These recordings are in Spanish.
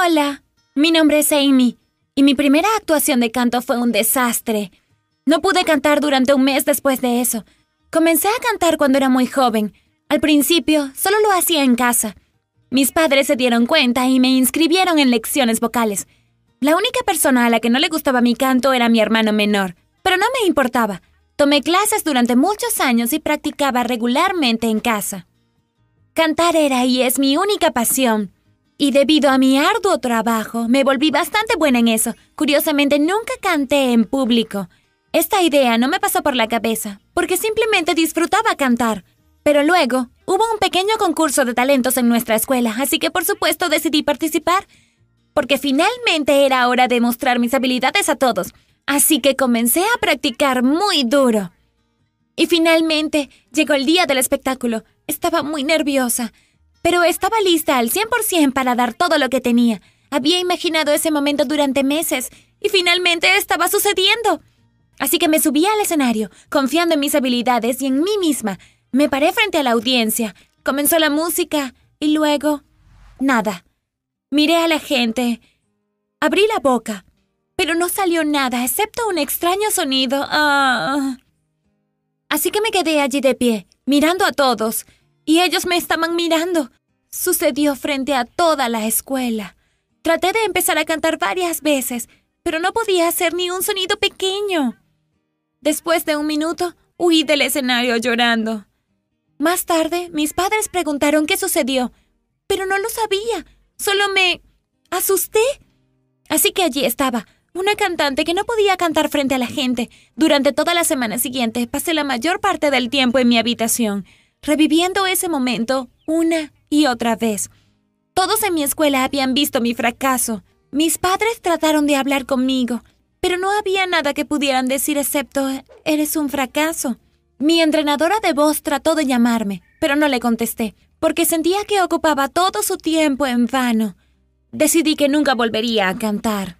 Hola, mi nombre es Amy y mi primera actuación de canto fue un desastre. No pude cantar durante un mes después de eso. Comencé a cantar cuando era muy joven. Al principio, solo lo hacía en casa. Mis padres se dieron cuenta y me inscribieron en lecciones vocales. La única persona a la que no le gustaba mi canto era mi hermano menor, pero no me importaba. Tomé clases durante muchos años y practicaba regularmente en casa. Cantar era y es mi única pasión. Y debido a mi arduo trabajo, me volví bastante buena en eso. Curiosamente, nunca canté en público. Esta idea no me pasó por la cabeza, porque simplemente disfrutaba cantar. Pero luego, hubo un pequeño concurso de talentos en nuestra escuela, así que por supuesto decidí participar, porque finalmente era hora de mostrar mis habilidades a todos. Así que comencé a practicar muy duro. Y finalmente llegó el día del espectáculo. Estaba muy nerviosa pero estaba lista al 100% para dar todo lo que tenía. Había imaginado ese momento durante meses y finalmente estaba sucediendo. Así que me subí al escenario, confiando en mis habilidades y en mí misma. Me paré frente a la audiencia. Comenzó la música y luego... nada. Miré a la gente. Abrí la boca, pero no salió nada excepto un extraño sonido. Ah. Así que me quedé allí de pie, mirando a todos y ellos me estaban mirando. Sucedió frente a toda la escuela. Traté de empezar a cantar varias veces, pero no podía hacer ni un sonido pequeño. Después de un minuto, huí del escenario llorando. Más tarde, mis padres preguntaron qué sucedió, pero no lo sabía. Solo me asusté. Así que allí estaba, una cantante que no podía cantar frente a la gente. Durante toda la semana siguiente pasé la mayor parte del tiempo en mi habitación reviviendo ese momento una y otra vez. Todos en mi escuela habían visto mi fracaso. Mis padres trataron de hablar conmigo, pero no había nada que pudieran decir excepto eres un fracaso. Mi entrenadora de voz trató de llamarme, pero no le contesté, porque sentía que ocupaba todo su tiempo en vano. Decidí que nunca volvería a cantar.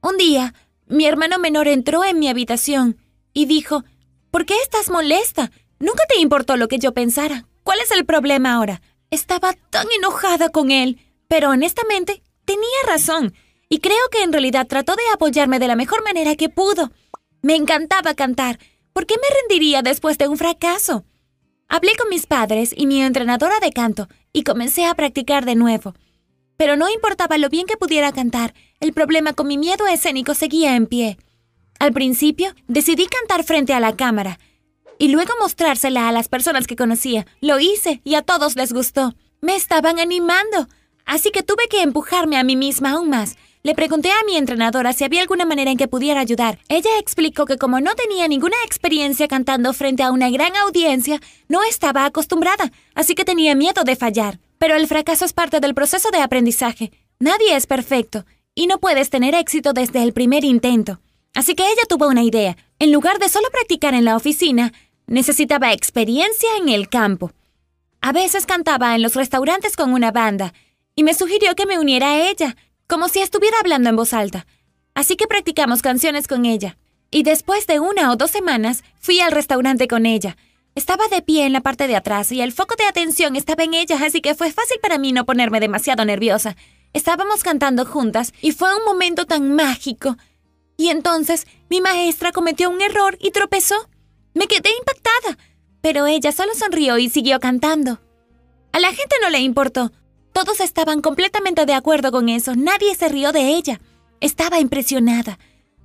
Un día, mi hermano menor entró en mi habitación y dijo, ¿Por qué estás molesta? Nunca te importó lo que yo pensara. ¿Cuál es el problema ahora? Estaba tan enojada con él, pero honestamente tenía razón, y creo que en realidad trató de apoyarme de la mejor manera que pudo. Me encantaba cantar. ¿Por qué me rendiría después de un fracaso? Hablé con mis padres y mi entrenadora de canto y comencé a practicar de nuevo. Pero no importaba lo bien que pudiera cantar, el problema con mi miedo escénico seguía en pie. Al principio decidí cantar frente a la cámara, y luego mostrársela a las personas que conocía. Lo hice y a todos les gustó. Me estaban animando. Así que tuve que empujarme a mí misma aún más. Le pregunté a mi entrenadora si había alguna manera en que pudiera ayudar. Ella explicó que como no tenía ninguna experiencia cantando frente a una gran audiencia, no estaba acostumbrada, así que tenía miedo de fallar. Pero el fracaso es parte del proceso de aprendizaje. Nadie es perfecto, y no puedes tener éxito desde el primer intento. Así que ella tuvo una idea. En lugar de solo practicar en la oficina, Necesitaba experiencia en el campo. A veces cantaba en los restaurantes con una banda y me sugirió que me uniera a ella, como si estuviera hablando en voz alta. Así que practicamos canciones con ella. Y después de una o dos semanas fui al restaurante con ella. Estaba de pie en la parte de atrás y el foco de atención estaba en ella, así que fue fácil para mí no ponerme demasiado nerviosa. Estábamos cantando juntas y fue un momento tan mágico. Y entonces mi maestra cometió un error y tropezó. Me quedé impactada, pero ella solo sonrió y siguió cantando. A la gente no le importó. Todos estaban completamente de acuerdo con eso. Nadie se rió de ella. Estaba impresionada.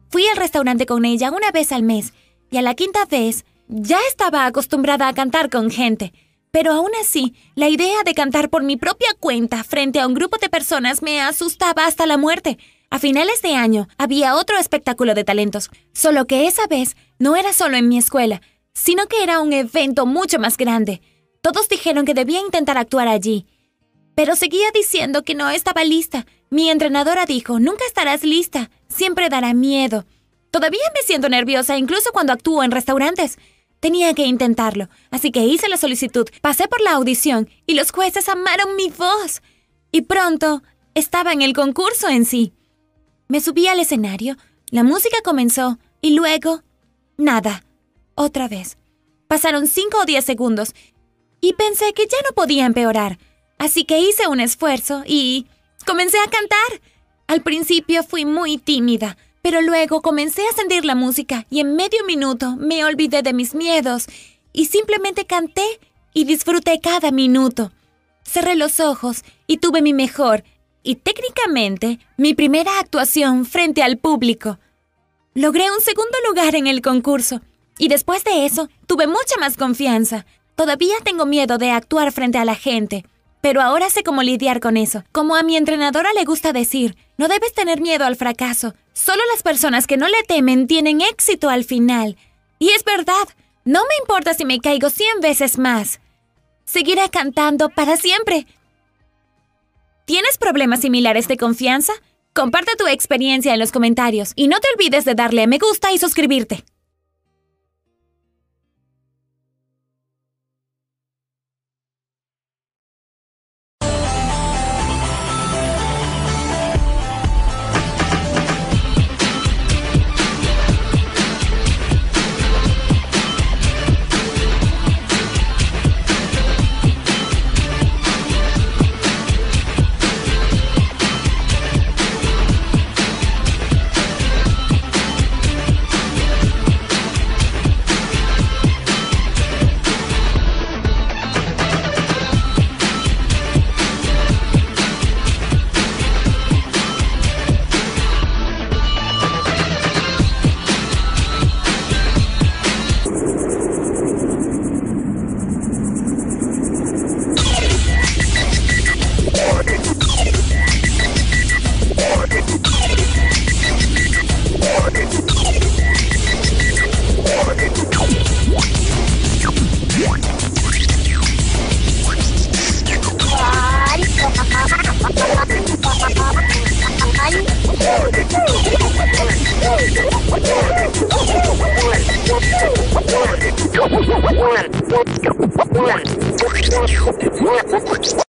Fui al restaurante con ella una vez al mes y a la quinta vez ya estaba acostumbrada a cantar con gente. Pero aún así, la idea de cantar por mi propia cuenta frente a un grupo de personas me asustaba hasta la muerte. A finales de año había otro espectáculo de talentos, solo que esa vez no era solo en mi escuela, sino que era un evento mucho más grande. Todos dijeron que debía intentar actuar allí. Pero seguía diciendo que no estaba lista. Mi entrenadora dijo, nunca estarás lista, siempre dará miedo. Todavía me siento nerviosa incluso cuando actúo en restaurantes. Tenía que intentarlo, así que hice la solicitud, pasé por la audición y los jueces amaron mi voz. Y pronto estaba en el concurso en sí. Me subí al escenario, la música comenzó y luego... Nada. Otra vez. Pasaron cinco o diez segundos y pensé que ya no podía empeorar. Así que hice un esfuerzo y... comencé a cantar. Al principio fui muy tímida, pero luego comencé a sentir la música y en medio minuto me olvidé de mis miedos y simplemente canté y disfruté cada minuto. Cerré los ojos y tuve mi mejor y técnicamente mi primera actuación frente al público. Logré un segundo lugar en el concurso y después de eso tuve mucha más confianza. Todavía tengo miedo de actuar frente a la gente, pero ahora sé cómo lidiar con eso. Como a mi entrenadora le gusta decir, no debes tener miedo al fracaso. Solo las personas que no le temen tienen éxito al final. Y es verdad, no me importa si me caigo cien veces más. Seguiré cantando para siempre. ¿Tienes problemas similares de confianza? Comparte tu experiencia en los comentarios y no te olvides de darle a me gusta y suscribirte. Нет,